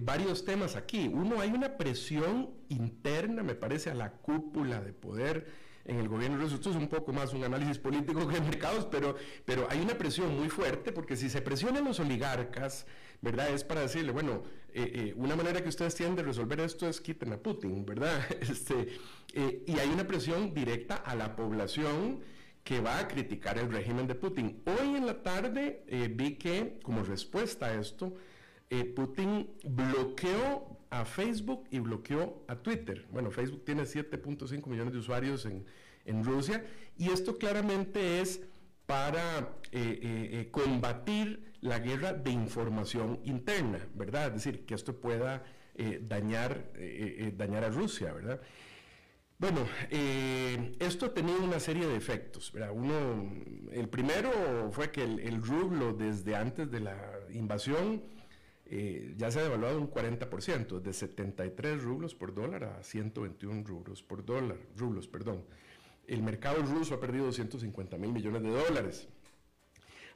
varios temas aquí. Uno, hay una presión interna, me parece, a la cúpula de poder en el gobierno. Esto es un poco más un análisis político que de mercados, pero, pero hay una presión muy fuerte porque si se presionan los oligarcas, ¿verdad? Es para decirle, bueno, eh, eh, una manera que ustedes tienen de resolver esto es quiten a Putin, ¿verdad? Este, eh, y hay una presión directa a la población que va a criticar el régimen de Putin. Hoy en la tarde vi que, como respuesta a esto, eh, Putin bloqueó a Facebook y bloqueó a Twitter. Bueno, Facebook tiene 7.5 millones de usuarios en, Rusia y esto claramente es para eh, combatir la guerra de información interna, ¿verdad? Es decir, que esto pueda dañar, dañar a Rusia, ¿verdad? Bueno, eh, esto ha tenido una serie de efectos. Uno, el primero fue que el, rublo desde antes de la invasión eh, ya se ha devaluado un 40%, de 73 rublos por dólar a 121 rublos por dólar, rublos, perdón. El mercado ruso ha perdido 250 mil millones de dólares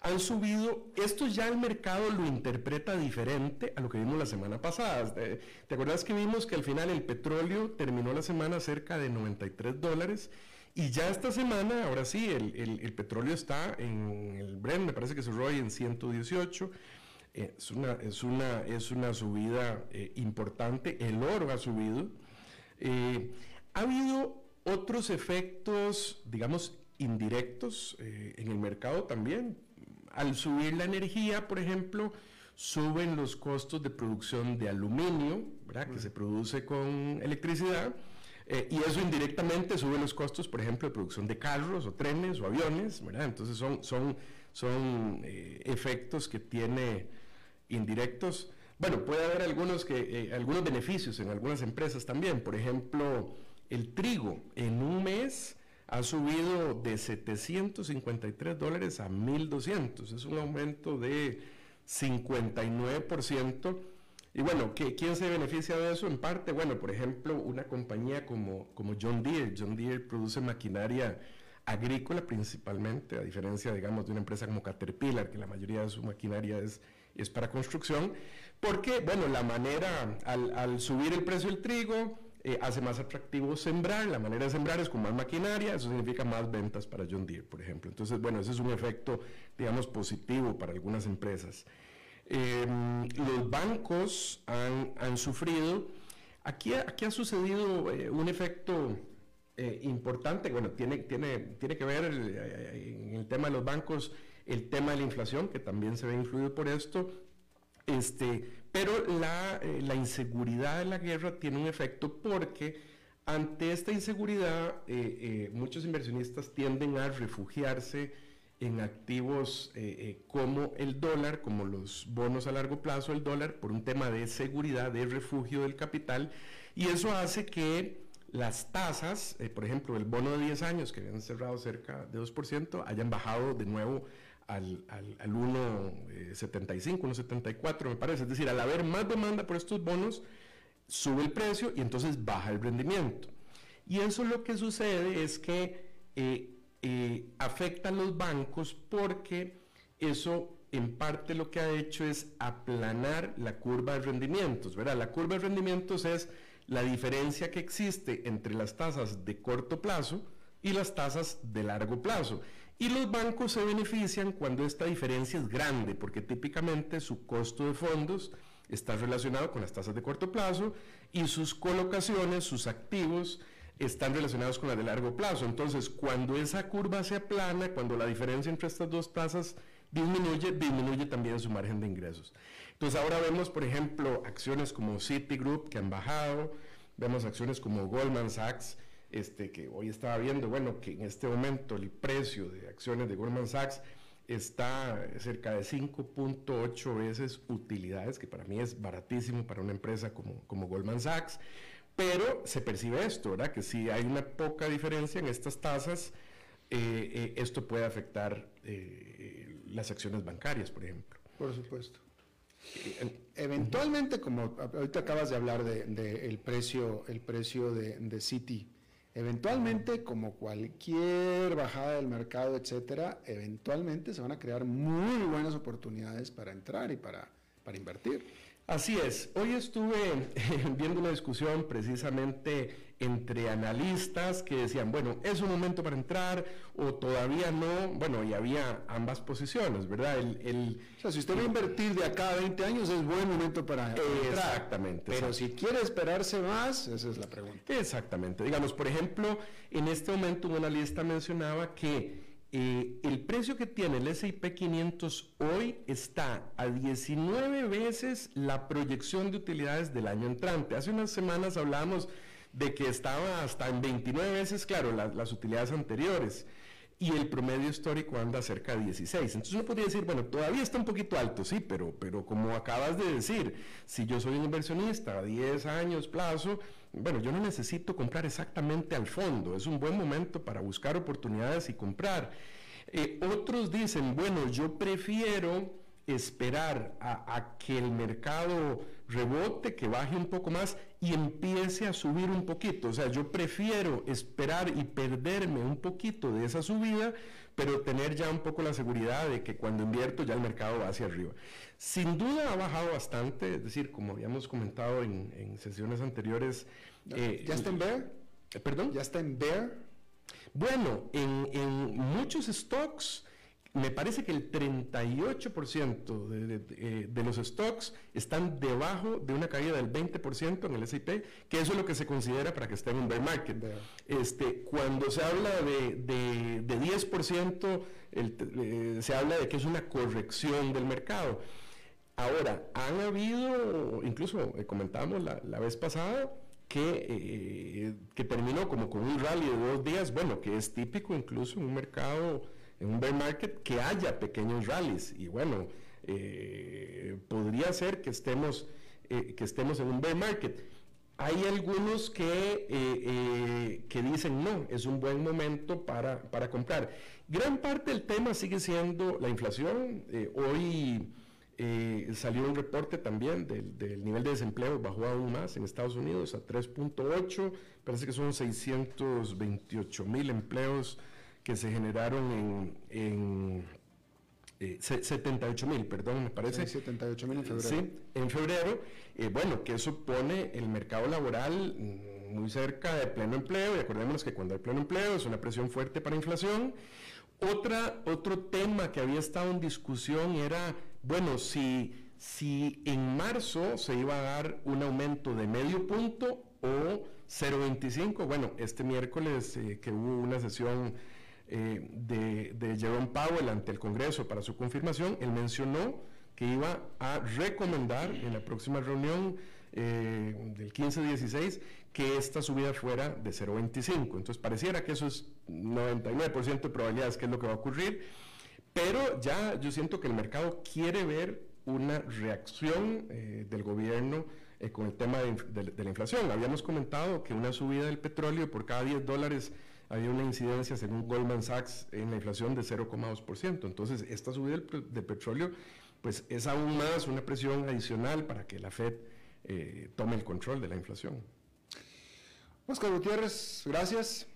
han subido, esto ya el mercado lo interpreta diferente a lo que vimos la semana pasada. ¿Te, acuerdas que vimos que al final el petróleo terminó la semana cerca de 93 dólares? Y ya esta semana, ahora sí, el, petróleo está en el Brent, me parece que cerró ahí en 118. Eh, es, una, es, una, es una subida eh, importante, el oro ha subido. Eh, ha habido otros efectos, digamos, indirectos en el mercado también al subir la energía, por ejemplo, suben los costos de producción de aluminio, ¿verdad? que se produce con electricidad, eh, y eso indirectamente sube los costos, por ejemplo, de producción de carros o trenes o aviones, ¿verdad? Entonces son, son, son eh, efectos que tiene indirectos. Bueno, puede haber algunos, que, eh, algunos beneficios en algunas empresas también, por ejemplo, el trigo en un mes ha subido de 753 dólares a 1.200. Es un aumento de 59%. Y bueno, ¿quién se beneficia de eso? En parte, bueno, por ejemplo, una compañía como, como John Deere. John Deere produce maquinaria agrícola principalmente, a diferencia, digamos, de una empresa como Caterpillar, que la mayoría de su maquinaria es, es para construcción, porque, bueno, la manera, al, subir el precio del trigo, eh, hace más atractivo sembrar. La manera de sembrar es con más maquinaria, eso significa más ventas para John Deere, por ejemplo. Entonces, bueno, ese es un efecto, digamos, positivo para algunas empresas. Em, los bancos han, sufrido. Aquí, aquí ha sucedido eh, un efecto eh, importante, bueno, tiene, tiene, tiene que ver el tema de los bancos el tema de la inflación, que también se ve influido por esto, este, pero eh, la, inseguridad de la guerra tiene un efecto porque ante esta inseguridad eh, eh, muchos inversionistas tienden a refugiarse en activos como el dólar, como los bonos a largo plazo del dólar, por un tema de seguridad, de refugio del capital, y eso hace que las tasas, por ejemplo, el bono de 10 años que habían cerrado cerca de 2%, hayan bajado de nuevo al, al, al 1,75, 1,74 me parece. Es decir, al haber más demanda por estos bonos, sube el precio y entonces baja el rendimiento. Y eso lo que sucede es que eh, eh, afecta a los bancos porque eso en parte lo que ha hecho es aplanar la curva de rendimientos. ¿verdad? La curva de rendimientos es la diferencia que existe entre las tasas de corto plazo y las tasas de largo plazo. Y los bancos se benefician cuando esta diferencia es grande, porque típicamente su costo de fondos está relacionado con las tasas de corto plazo y sus colocaciones, sus activos, están relacionados con las de largo plazo. Entonces, cuando esa curva se aplana, cuando la diferencia entre estas dos tasas disminuye, disminuye también su margen de ingresos. Entonces, ahora vemos, por ejemplo, acciones como Citigroup que han bajado, vemos acciones como Goldman Sachs este, que hoy estaba viendo, bueno, que en este momento el precio de acciones de Goldman Sachs está cerca de 5.8 veces utilidades, que para mí es baratísimo para una empresa como, como Goldman Sachs, pero se percibe esto, ¿verdad? Que si hay una poca diferencia en estas tasas, eh, eh, esto puede afectar eh, las acciones bancarias, por ejemplo. Por supuesto. Eventualmente, como ahorita acabas de hablar del de, el precio, el precio de, de Citi, Eventualmente, como cualquier bajada del mercado, etcétera, eventualmente se van a crear muy buenas oportunidades para entrar y para, para invertir. Así es. Hoy estuve viendo una discusión precisamente entre analistas que decían, bueno, es un momento para entrar o todavía no. Bueno, y había ambas posiciones, ¿verdad? El, o sea, si usted va a invertir de acá a 20 años, es buen momento para, entrar. Exactamente. Pero si quiere esperarse más, esa es la pregunta. Exactamente. Digamos, por ejemplo, en este momento un analista mencionaba que eh, el precio que tiene el S&P 500 hoy está a 19 veces la proyección de utilidades del año entrante. Hace unas semanas hablábamos de que estaba hasta en 29 veces, claro, las utilidades anteriores y el promedio histórico anda cerca de 16. Entonces uno podría decir, bueno, todavía está un poquito alto, sí, pero, pero como acabas de decir, si yo soy un inversionista a 10 años plazo, bueno, yo no necesito comprar exactamente al fondo, es un buen momento para buscar oportunidades y comprar. Eh, otros dicen, bueno, yo prefiero esperar a, que el mercado rebote, que baje un poco más y empiece a subir un poquito. O sea, yo prefiero esperar y perderme un poquito de esa subida, pero tener ya un poco la seguridad de que cuando invierto ya el mercado va hacia arriba. Sin duda ha bajado bastante, es decir, como habíamos comentado en, sesiones anteriores. Eh, ¿Ya está en bear? Eh, ¿Perdón? ¿Ya está en bear? Bueno, en, en muchos stocks me parece que el 38% de, eh, de, los stocks están debajo de una caída del 20% en el S&P, que eso es lo que se considera para que esté en un bear market. Este, cuando se habla de, de 10%, eh, se habla de que es una corrección del mercado. Ahora, han habido, incluso eh, comentábamos la, la, vez pasada, que, que terminó como con un rally de dos días, bueno, que es típico incluso en un mercado en un bear market que haya pequeños rallies. Y bueno, eh, podría ser que estemos, eh, que estemos en un bear market. Hay algunos que, eh, que dicen no, es un buen momento para, para, comprar. Gran parte del tema sigue siendo la inflación. hoy salió un reporte también del, del, nivel de desempleo, bajó aún más en Estados Unidos a 3.8, parece que son 628 mil empleos que se generaron en, 78 eh, mil, perdón, me parece. 78 mil en febrero. Sí, en febrero. Eh, bueno, que eso pone el mercado laboral muy cerca de pleno empleo, y acordémonos que cuando hay pleno empleo es una presión fuerte para inflación. Otra, otro tema que había estado en discusión era, bueno, si, si en marzo se iba a dar un aumento de medio punto o 0.25, bueno, este miércoles eh, que hubo una sesión eh, de, de Jerome Powell ante el Congreso para su confirmación, él mencionó que iba a recomendar en la próxima reunión eh, del 15-16 que esta subida fuera de 0.25. Entonces pareciera que eso es 99% de probabilidades que es lo que va a ocurrir, pero ya yo siento que el mercado quiere ver una reacción eh, del gobierno con el tema de, la inflación. Habíamos comentado que una subida del petróleo por cada 10 dólares había una incidencia, según Goldman Sachs, en la inflación de 0,2%. Entonces, esta subida del, petróleo, pues es aún más una presión adicional para que la Fed eh, tome el control de la inflación. Oscar Gutiérrez, gracias.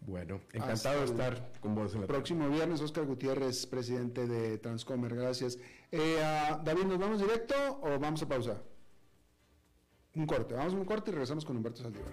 Bueno, encantado de estar con vos en el próximo viernes. Oscar Gutiérrez, presidente de Transcomer, gracias. Eh, David, ¿nos vamos directo o vamos a pausa? Un corte, vamos a un corte y regresamos con Humberto Saldívar.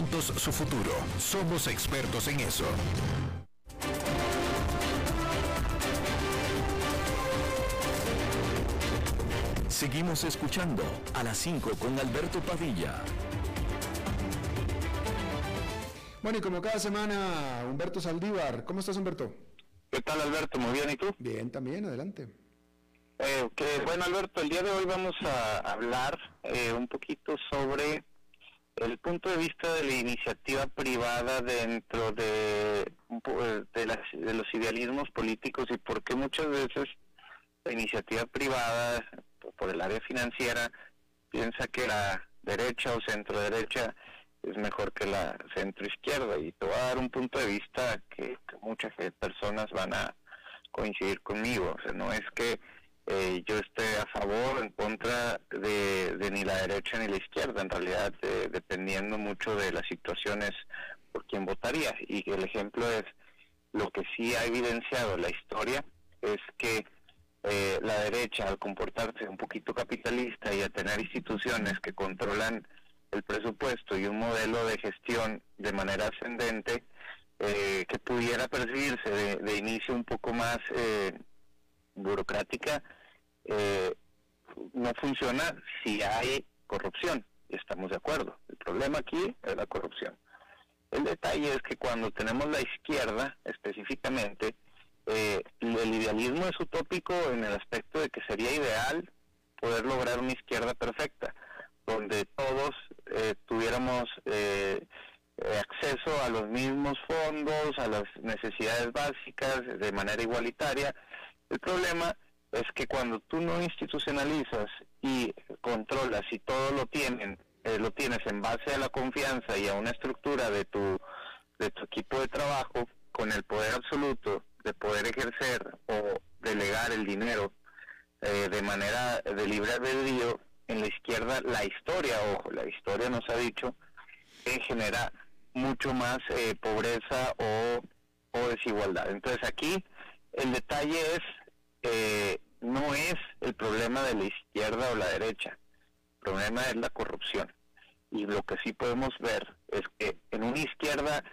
su futuro. Somos expertos en eso. Seguimos escuchando a las 5 con Alberto Padilla. Bueno, y como cada semana, Humberto Saldívar. ¿Cómo estás, Humberto? ¿Qué tal, Alberto? Muy bien, ¿y tú? Bien, también, adelante. Eh, bueno, Alberto, el día de hoy vamos a hablar eh, un poquito sobre el punto de vista de la iniciativa privada dentro de, de, los idealismos políticos y por qué muchas veces la iniciativa privada por el área financiera piensa que la derecha o centro derecha es mejor que la centro izquierda y te voy a dar un punto de vista que, muchas personas van a coincidir conmigo. O sea, no es que eh, yo esté a favor o en contra de, ni la derecha ni la izquierda. En realidad, eh, dependiendo mucho de las situaciones por quién votaría. Y el ejemplo es lo que sí ha evidenciado la historia es que eh, la derecha al comportarse un poquito capitalista y a tener instituciones que controlan el presupuesto y un modelo de gestión de manera ascendente eh, que pudiera percibirse de, inicio un poco más eh, burocrática, no funciona si hay corrupción. Estamos de acuerdo. El problema aquí es la corrupción. El detalle es que cuando tenemos la izquierda específicamente, eh, el idealismo es utópico en el aspecto de que sería ideal poder lograr una izquierda perfecta, donde todos eh, tuviéramos eh, acceso a los mismos fondos, a las necesidades básicas de manera igualitaria. El problema es que cuando tú no institucionalizas y controlas y todo lo tienen, lo tienes en base a la confianza y a una estructura de tu de tu equipo de trabajo con el poder absoluto de poder ejercer o delegar el dinero eh, de manera de libre albedrío, en la izquierda la historia, ojo, la historia nos ha dicho que genera mucho más eh, pobreza o, o, desigualdad. Entonces aquí el detalle es, eh, no es el problema de la izquierda o la derecha, el problema es la corrupción. Y lo que sí podemos ver es que en una izquierda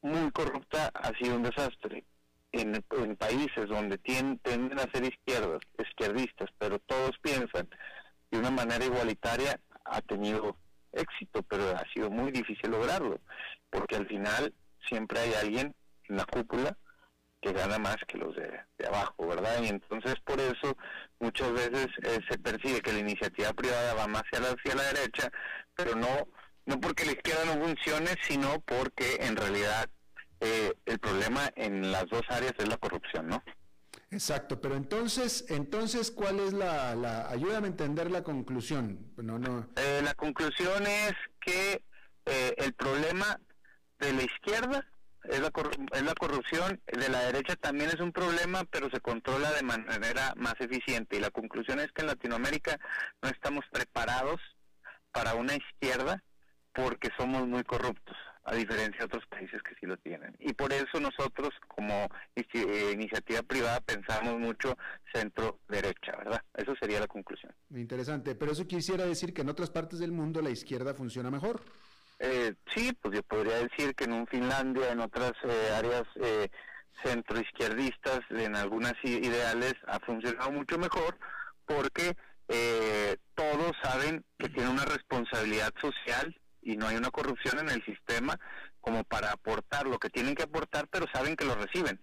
muy corrupta ha sido un desastre en, países donde tienden a ser izquierdas, izquierdistas, pero todos piensan de una manera igualitaria, ha tenido éxito, pero ha sido muy difícil lograrlo, porque al final siempre hay alguien en la cúpula que gana más que los de, abajo, ¿verdad? Y entonces por eso muchas veces eh, se percibe que la iniciativa privada va más hacia la, hacia la derecha, pero no no porque la izquierda no funcione, sino porque en realidad eh, el problema en las dos áreas es la corrupción, ¿no? Exacto, pero entonces, entonces, ¿cuál es la, la ayúdame a entender la conclusión? No, no. Eh, la conclusión es que eh, el problema de la izquierda es la, es la corrupción, de la derecha también es un problema, pero se controla de manera más eficiente. Y la conclusión es que en Latinoamérica no estamos preparados para una izquierda porque somos muy corruptos a diferencia de otros países que sí lo tienen. Y por eso nosotros como eh, iniciativa privada pensamos mucho centro-derecha, ¿verdad? Eso sería la conclusión. Interesante, pero eso quisiera decir que en otras partes del mundo la izquierda funciona mejor. Eh, sí, pues yo podría decir que en un Finlandia, en otras eh, áreas eh, centro-izquierdistas, en algunas ideales, ha funcionado mucho mejor porque todos saben que tiene una responsabilidad social y no hay una corrupción en el sistema como para aportar lo que tienen que aportar, pero saben que lo reciben.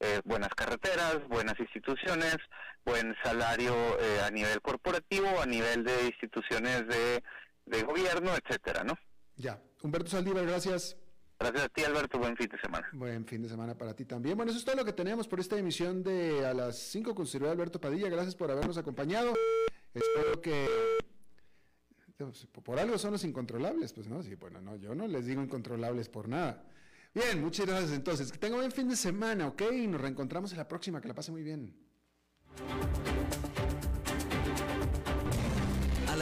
Eh, buenas carreteras, buenas instituciones, buen salario eh, a nivel corporativo, a nivel de instituciones de gobierno, etcétera, ¿no? Ya. Humberto Saldívar, gracias. Gracias a ti, Alberto. Buen fin de semana. Buen fin de semana para ti también. Bueno, eso es todo lo que tenemos por esta emisión de A las 5 con Alberto Padilla. Gracias por habernos acompañado. Espero que por algo son los incontrolables, pues no, sí, bueno, no, yo no les digo incontrolables por nada. Bien, muchas gracias entonces. Que tengan buen fin de semana, ¿ok? Y nos reencontramos en la próxima, que la pase muy bien.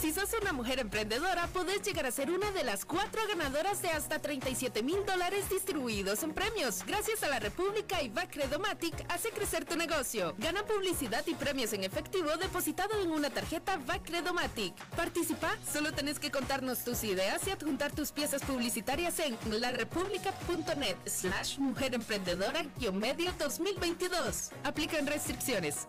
Si sos una mujer emprendedora, podés llegar a ser una de las cuatro ganadoras de hasta 37 mil dólares distribuidos en premios. Gracias a la República y Bacredomatic, hace crecer tu negocio. Gana publicidad y premios en efectivo depositado en una tarjeta Bacredomatic. Participa, solo tenés que contarnos tus ideas y adjuntar tus piezas publicitarias en larepublica.net slash mujer emprendedora-medio 2022. Aplican restricciones.